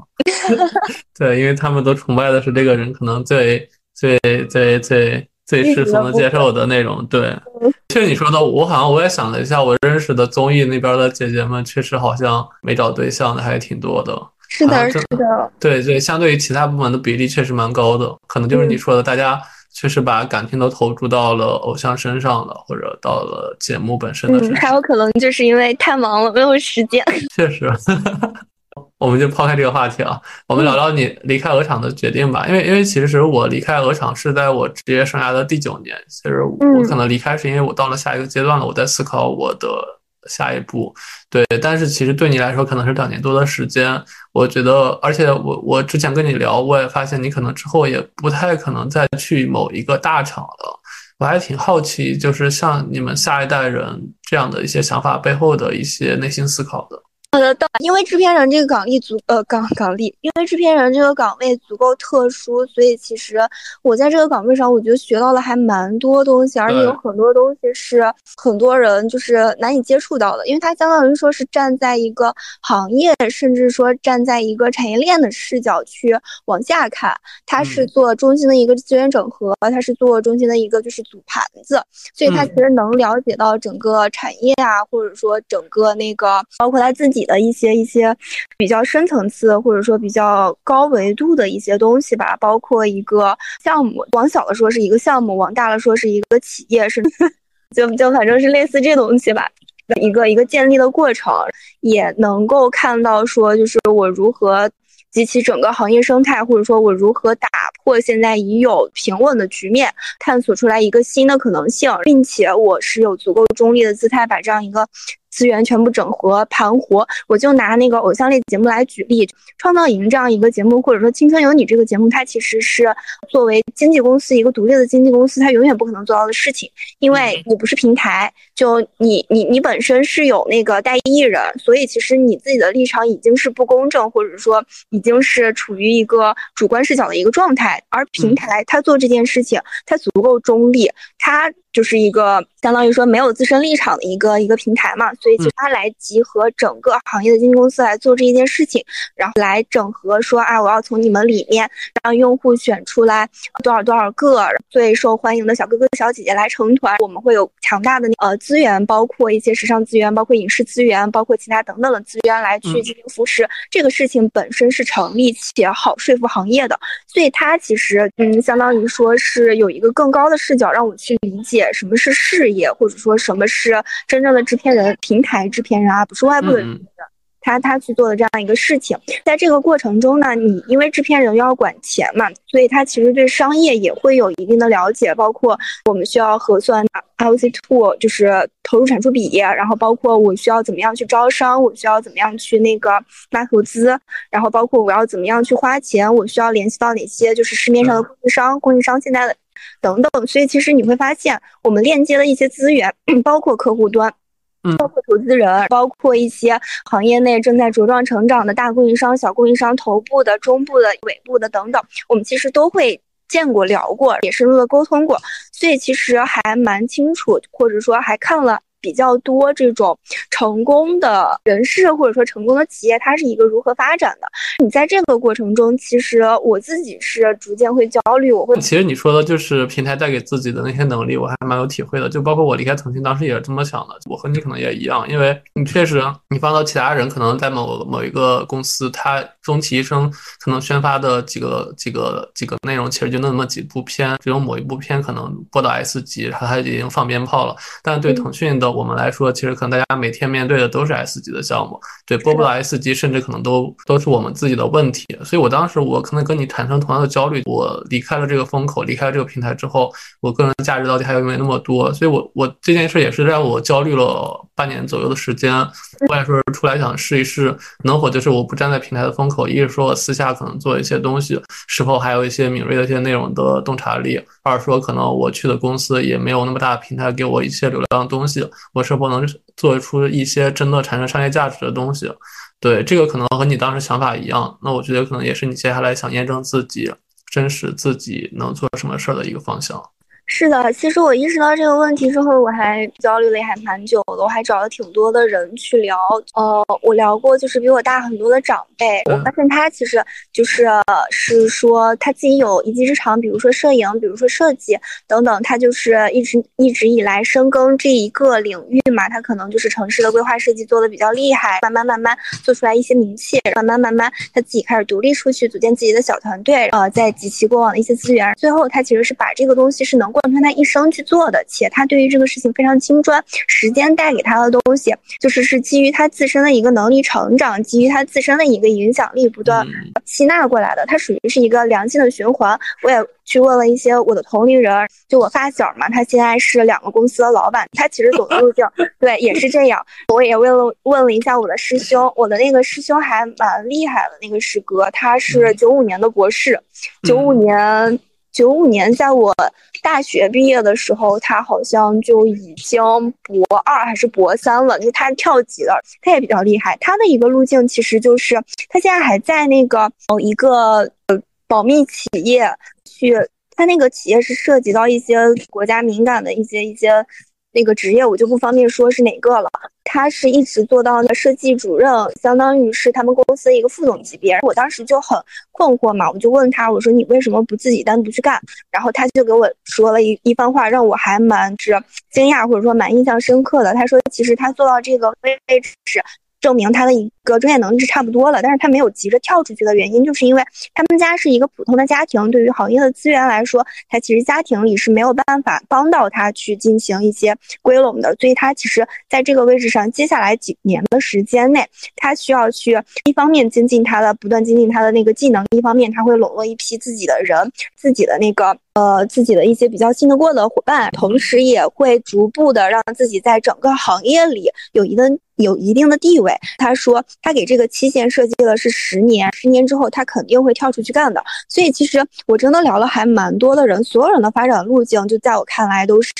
对，因为他们都崇拜的是这个人，可能最最最最最世俗能接受的那种。对，其实你说的，我好像我也想了一下，我认识的综艺那边的姐姐们，确实好像没找对象的还挺多的。是的，是的，对对，相对于其他部门的比例确实蛮高的，可能就是你说的，大家确实把感情都投注到了偶像身上了，或者到了节目本身的身上。还有可能就是因为太忙了，没有时间。确实，我们就抛开这个话题啊，我们聊聊你离开鹅厂的决定吧。因为因为其实我离开鹅厂是在我职业生涯的第九年，其实我可能离开是因为我到了下一个阶段了，我在思考我的。下一步，对，但是其实对你来说可能是两年多的时间，我觉得，而且我我之前跟你聊，我也发现你可能之后也不太可能再去某一个大厂了，我还挺好奇，就是像你们下一代人这样的一些想法背后的一些内心思考的。好的，因为制片人这个岗位足呃岗岗位，因为制片人这个岗位足够特殊，所以其实我在这个岗位上，我觉得学到了还蛮多东西，而且有很多东西是很多人就是难以接触到的，因为它相当于说是站在一个行业，甚至说站在一个产业链的视角去往下看，它是做中心的一个资源整合，它是做中心的一个就是组盘子，所以它其实能了解到整个产业啊，或者说整个那个包括他自己。的一些一些比较深层次或者说比较高维度的一些东西吧，包括一个项目，往小了说是一个项目，往大了说是一个企业，是 就就反正是类似这东西吧，一个一个建立的过程，也能够看到说就是我如何及其整个行业生态，或者说我如何打破现在已有平稳的局面，探索出来一个新的可能性，并且我是有足够中立的姿态，把这样一个。资源全部整合盘活，我就拿那个偶像类节目来举例，《创造营》这样一个节目，或者说《青春有你》这个节目，它其实是作为经纪公司一个独立的经纪公司，它永远不可能做到的事情，因为你不是平台，就你你你本身是有那个代艺人，所以其实你自己的立场已经是不公正，或者说已经是处于一个主观视角的一个状态，而平台它做这件事情，它足够中立，它。就是一个相当于说没有自身立场的一个一个平台嘛，所以就它来集合整个行业的经纪公司来做这一件事情，然后来整合说，啊，我要从你们里面让用户选出来多少多少个最受欢迎的小哥哥小姐姐来成团，我们会有强大的呃资源，包括一些时尚资源，包括影视资源，包括其他等等的资源来去进行扶持。这个事情本身是成立且好说服行业的，所以它其实嗯，相当于说是有一个更高的视角让我去理解。什么是事业，或者说什么是真正的制片人、平台制片人啊，不是外部的人，他他去做的这样一个事情。在这个过程中呢，你因为制片人要管钱嘛，所以他其实对商业也会有一定的了解，包括我们需要核算 ROC two，就是投入产出比，然后包括我需要怎么样去招商，我需要怎么样去那个拉投资，然后包括我要怎么样去花钱，我需要联系到哪些就是市面上的供应商，供应商现在的。等等，所以其实你会发现，我们链接的一些资源，包括客户端，嗯，包括投资人，包括一些行业内正在茁壮成长的大供应商、小供应商、头部的、中部的、尾部的等等，我们其实都会见过、聊过，也深入的沟通过，所以其实还蛮清楚，或者说还看了。比较多这种成功的人士或者说成功的企业，它是一个如何发展的？你在这个过程中，其实我自己是逐渐会焦虑。我会其实你说的就是平台带给自己的那些能力，我还蛮有体会的。就包括我离开腾讯当时也是这么想的。我和你可能也一样，因为你确实你放到其他人，可能在某某一个公司，他终其一生可能宣发的几个几个几个内容，其实就那么几部片，只有某一部片可能播到 S 级，然后他已经放鞭炮了。但对腾讯的。我们来说，其实可能大家每天面对的都是 S 级的项目，对，播不到 S 级，甚至可能都都是我们自己的问题。所以我当时我可能跟你产生同样的焦虑。我离开了这个风口，离开了这个平台之后，我个人价值到底还有没有那么多？所以我我这件事也是让我焦虑了半年左右的时间。我也说出来想试一试能否就是我不站在平台的风口，一是说我私下可能做一些东西，是否还有一些敏锐的一些内容的洞察力；二说可能我去的公司也没有那么大的平台给我一些流量的东西。我是否能做出一些真的产生商业价值的东西？对，这个可能和你当时想法一样。那我觉得可能也是你接下来想验证自己真实自己能做什么事儿的一个方向。是的，其实我意识到这个问题之后，我还焦虑了也还蛮久的。我还找了挺多的人去聊，呃，我聊过就是比我大很多的长辈，我发现他其实就是是说他自己有一技之长，比如说摄影，比如说设计等等，他就是一直一直以来深耕这一个领域嘛，他可能就是城市的规划设计做的比较厉害，慢慢慢慢做出来一些名气，慢慢慢慢他自己开始独立出去，组建自己的小团队，呃，在集齐过往的一些资源，最后他其实是把这个东西是能贯穿他一生去做的，且他对于这个事情非常精专。时间带给他的东西，就是是基于他自身的一个能力成长，基于他自身的一个影响力不断吸纳过来的。他属于是一个良性的循环。我也去问了一些我的同龄人，就我发小嘛，他现在是两个公司的老板，他其实走的路径对也是这样。我也问了问了一下我的师兄，我的那个师兄还蛮厉害的，那个师哥他是九五年的博士，九五年。九五年，在我大学毕业的时候，他好像就已经博二还是博三了，就他跳级了，他也比较厉害。他的一个路径其实就是他现在还在那个一个呃保密企业去，他那个企业是涉及到一些国家敏感的一些一些。那个职业我就不方便说是哪个了。他是一直做到那设计主任，相当于是他们公司一个副总级别。我当时就很困惑嘛，我就问他，我说你为什么不自己单独去干？然后他就给我说了一一番话，让我还蛮是惊讶或者说蛮印象深刻的。他说，其实他做到这个位置。证明他的一个专业能力是差不多了，但是他没有急着跳出去的原因，就是因为他们家是一个普通的家庭，对于行业的资源来说，他其实家庭里是没有办法帮到他去进行一些归拢的，所以他其实在这个位置上，接下来几年的时间内，他需要去一方面精进他的，不断精进他的那个技能，一方面他会笼络一批自己的人，自己的那个呃自己的一些比较信得过的伙伴，同时也会逐步的让自己在整个行业里有一个。有一定的地位，他说他给这个期限设计了是十年，十年之后他肯定会跳出去干的。所以其实我真的聊了还蛮多的人，所有人的发展路径，就在我看来都是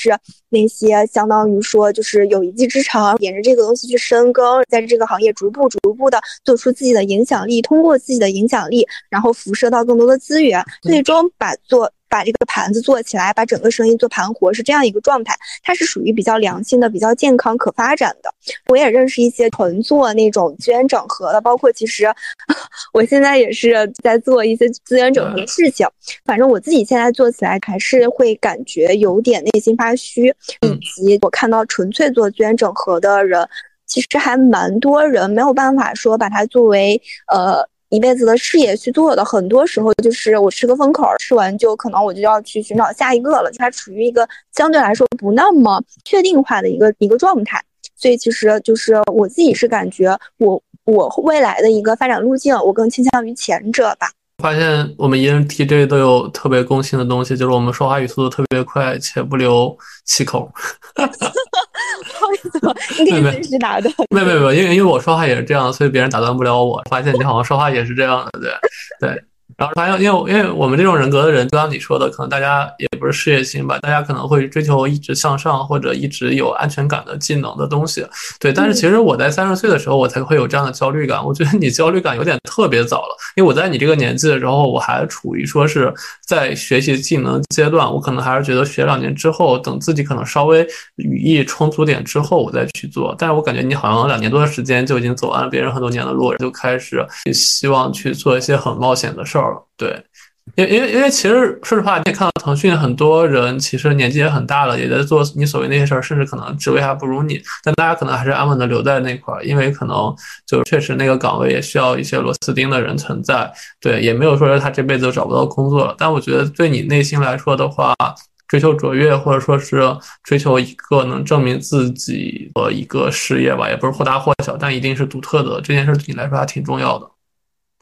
那些相当于说就是有一技之长，沿着这个东西去深耕，在这个行业逐步逐步的做出自己的影响力，通过自己的影响力，然后辐射到更多的资源，最终把做。把这个盘子做起来，把整个生意做盘活，是这样一个状态。它是属于比较良性的、比较健康、可发展的。我也认识一些纯做那种资源整合的，包括其实 我现在也是在做一些资源整合的事情。反正我自己现在做起来还是会感觉有点内心发虚，以及我看到纯粹做资源整合的人，其实还蛮多人没有办法说把它作为呃。一辈子的事业去做的，很多时候就是我吃个风口，吃完就可能我就要去寻找下一个了，就它处于一个相对来说不那么确定化的一个一个状态。所以其实就是我自己是感觉，我我未来的一个发展路径，我更倾向于前者吧。发现我们 ENTJ 都有特别共性的东西，就是我们说话语速度特别快，且不留气口。不好意思，你可以随时打断。没有 没有没有，因为因为我说话也是这样，所以别人打断不了我。发现你好像说话也是这样的，对对。然后还有，因为因为我们这种人格的人，就像你说的，可能大家也不是事业心吧，大家可能会追求一直向上或者一直有安全感的技能的东西。对，但是其实我在三十岁的时候，我才会有这样的焦虑感。我觉得你焦虑感有点特别早了，因为我在你这个年纪的时候，我还处于说是在学习技能阶段，我可能还是觉得学两年之后，等自己可能稍微语义充足点之后，我再去做。但是我感觉你好像两年多的时间就已经走完了别人很多年的路，就开始希望去做一些很冒险的事儿。对，因因为因为其实说实话，你也看到腾讯很多人其实年纪也很大了，也在做你所谓那些事儿，甚至可能职位还不如你，但大家可能还是安稳的留在那块儿，因为可能就确实那个岗位也需要一些螺丝钉的人存在。对，也没有说他这辈子都找不到工作了。但我觉得对你内心来说的话，追求卓越，或者说是追求一个能证明自己的一个事业吧，也不是或大或小，但一定是独特的这件事，对你来说还挺重要的。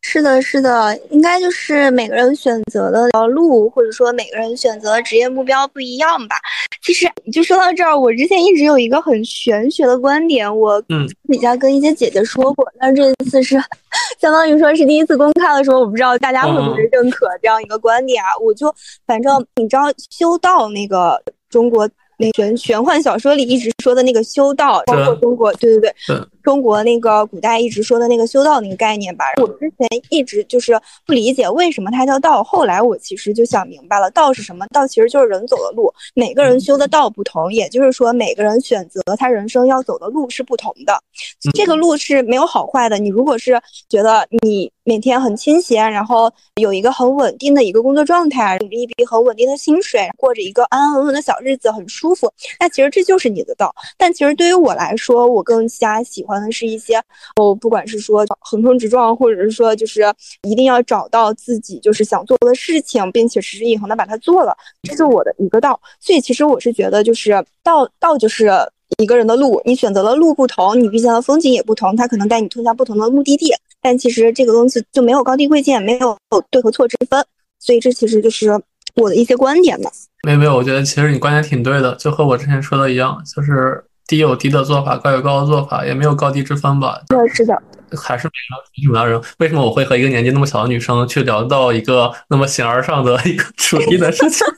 是的，是的，应该就是每个人选择的条路，或者说每个人选择的职业目标不一样吧。其实就说到这儿，我之前一直有一个很玄学的观点，我嗯底下跟一些姐姐说过，但这一次是 相当于说是第一次公开的时候，我不知道大家会不会认可这样一个观点啊。我就反正你知道修道那个中国那玄玄幻小说里一直说的那个修道，包括中国，对对对。中国那个古代一直说的那个修道那个概念吧，我之前一直就是不理解为什么它叫道。后来我其实就想明白了，道是什么？道其实就是人走的路，每个人修的道不同，也就是说每个人选择他人生要走的路是不同的。这个路是没有好坏的。你如果是觉得你每天很清闲，然后有一个很稳定的一个工作状态，领着一笔很稳定的薪水，过着一个安安稳稳的小日子，很舒服，那其实这就是你的道。但其实对于我来说，我更加喜欢。可能是一些哦，不管是说横冲直撞，或者是说就是一定要找到自己就是想做的事情，并且持之以恒的把它做了，这是我的一个道。所以其实我是觉得，就是道道就是一个人的路，你选择的路不同，你遇见的风景也不同，它可能带你通向不同的目的地。但其实这个东西就没有高低贵贱，没有对和错之分。所以这其实就是我的一些观点嘛。没有没有，我觉得其实你观点挺对的，就和我之前说的一样，就是。低有低的做法，高有高的做法，也没有高低之分吧。对，是的。还是没什么人？为什么我会和一个年纪那么小的女生去聊到一个那么形而上的一个主义的事情？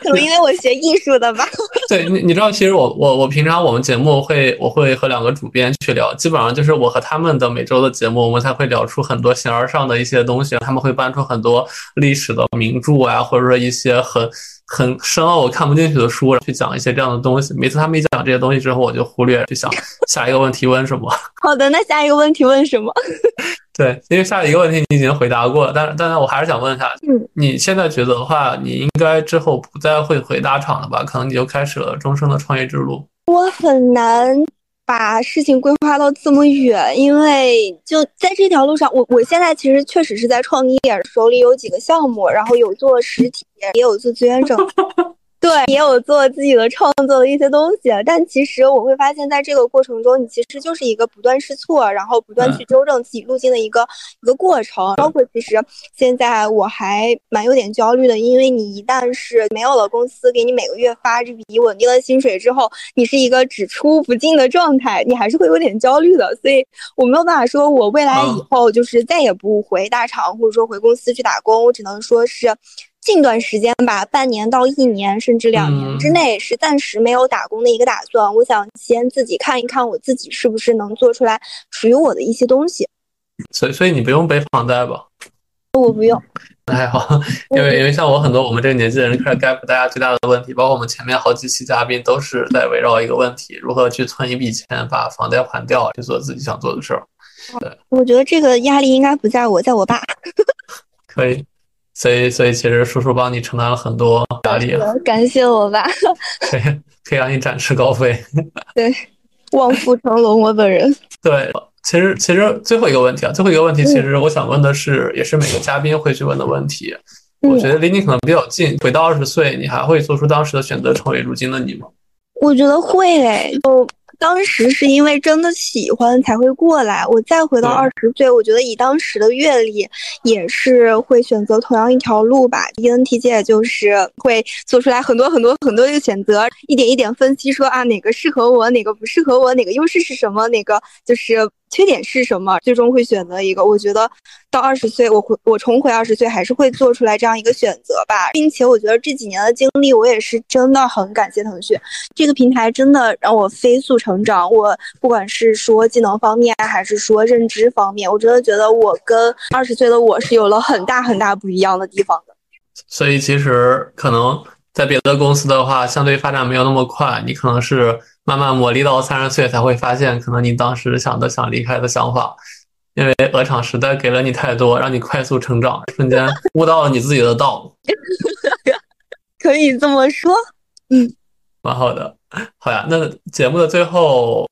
可能因为我学艺术的吧。对，你你知道，其实我我我平常我们节目会我会和两个主编去聊，基本上就是我和他们的每周的节目，我们才会聊出很多形而上的一些东西。他们会搬出很多历史的名著啊，或者说一些很很深奥我看不进去的书去讲一些这样的东西。每次他们一讲这些东西之后，我就忽略去想下一个问题问什么。好的，那下一个问题问什么？对，因为下一个问题你已经回答过了，但是但是我还是想问一下，嗯，你现在觉得的话，你应该之后不再会回大厂了吧？可能你就开始了终生的创业之路。我很难把事情规划到这么远，因为就在这条路上，我我现在其实确实是在创业，手里有几个项目，然后有做实体，也有做资源整合。对，也有做自己的创作的一些东西，但其实我会发现，在这个过程中，你其实就是一个不断试错，然后不断去纠正自己路径的一个一个过程。包括其实现在我还蛮有点焦虑的，因为你一旦是没有了公司给你每个月发这笔稳定的薪水之后，你是一个只出不进的状态，你还是会有点焦虑的。所以我没有办法说我未来以后就是再也不回大厂，或者说回公司去打工，我只能说是。近段时间吧，半年到一年，甚至两年之内，是暂时没有打工的一个打算。我想先自己看一看，我自己是不是能做出来属于我的一些东西。所以，所以你不用背房贷吧？我不用。那还好，因为因为像我很多我们这个年纪的人开始 gap，大家最大的问题，包括我们前面好几期嘉宾都是在围绕一个问题：如何去存一笔钱把房贷还掉，去做自己想做的事儿。对，我觉得这个压力应该不在我，在我爸。可以。所以，所以其实叔叔帮你承担了很多压力了。感谢我吧，可以可以让你展翅高飞。对，望夫成龙，我本人。对，其实其实最后一个问题啊，最后一个问题，其实我想问的是，也是每个嘉宾会去问的问题。我觉得离你可能比较近，回到二十岁，你还会做出当时的选择，成为如今的你吗？我觉得会诶，就。当时是因为真的喜欢才会过来。我再回到二十岁，我觉得以当时的阅历，也是会选择同样一条路吧。ENTJ 也就是会做出来很多很多很多的选择，一点一点分析说啊哪个适合我，哪个不适合我，哪个优势是什么，哪个就是。缺点是什么？最终会选择一个。我觉得到二十岁，我回我重回二十岁，还是会做出来这样一个选择吧。并且我觉得这几年的经历，我也是真的很感谢腾讯这个平台，真的让我飞速成长。我不管是说技能方面，还是说认知方面，我真的觉得我跟二十岁的我是有了很大很大不一样的地方的。所以其实可能在别的公司的话，相对发展没有那么快，你可能是。慢慢磨砺到三十岁才会发现，可能你当时想的想离开的想法，因为鹅厂时代给了你太多，让你快速成长，瞬间悟到了你自己的道。可以这么说，嗯，蛮好的。好呀，那节目的最后，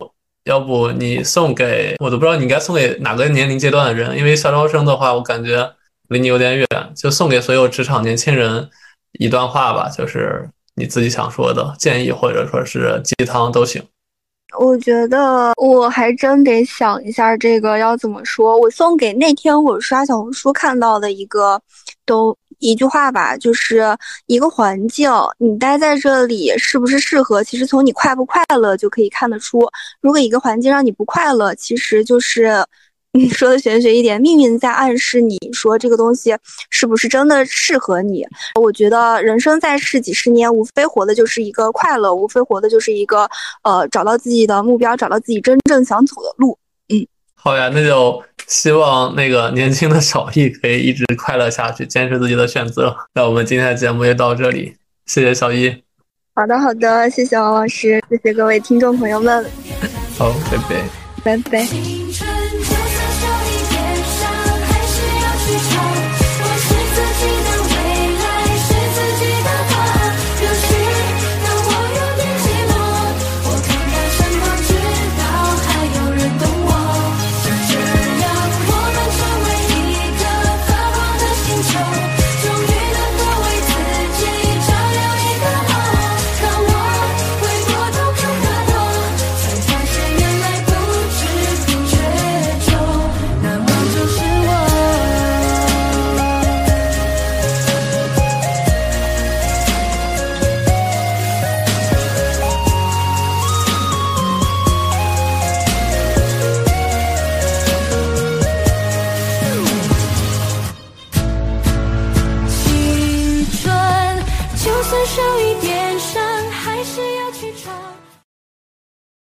要不你送给我都不知道你应该送给哪个年龄阶段的人，因为校招生的话，我感觉离你有点远，就送给所有职场年轻人一段话吧，就是。你自己想说的建议，或者说是鸡汤都行。我觉得我还真得想一下这个要怎么说。我送给那天我刷小红书看到的一个，都一句话吧，就是一个环境，你待在这里是不是适合？其实从你快不快乐就可以看得出。如果一个环境让你不快乐，其实就是。你说的玄学一点，命运在暗示你说这个东西是不是真的适合你？我觉得人生在世几十年，无非活的就是一个快乐，无非活的就是一个呃，找到自己的目标，找到自己真正想走的路。嗯，好呀，那就希望那个年轻的小易可以一直快乐下去，坚持自己的选择。那我们今天的节目就到这里，谢谢小易。好的，好的，谢谢王老师，谢谢各位听众朋友们。好，拜拜，拜拜。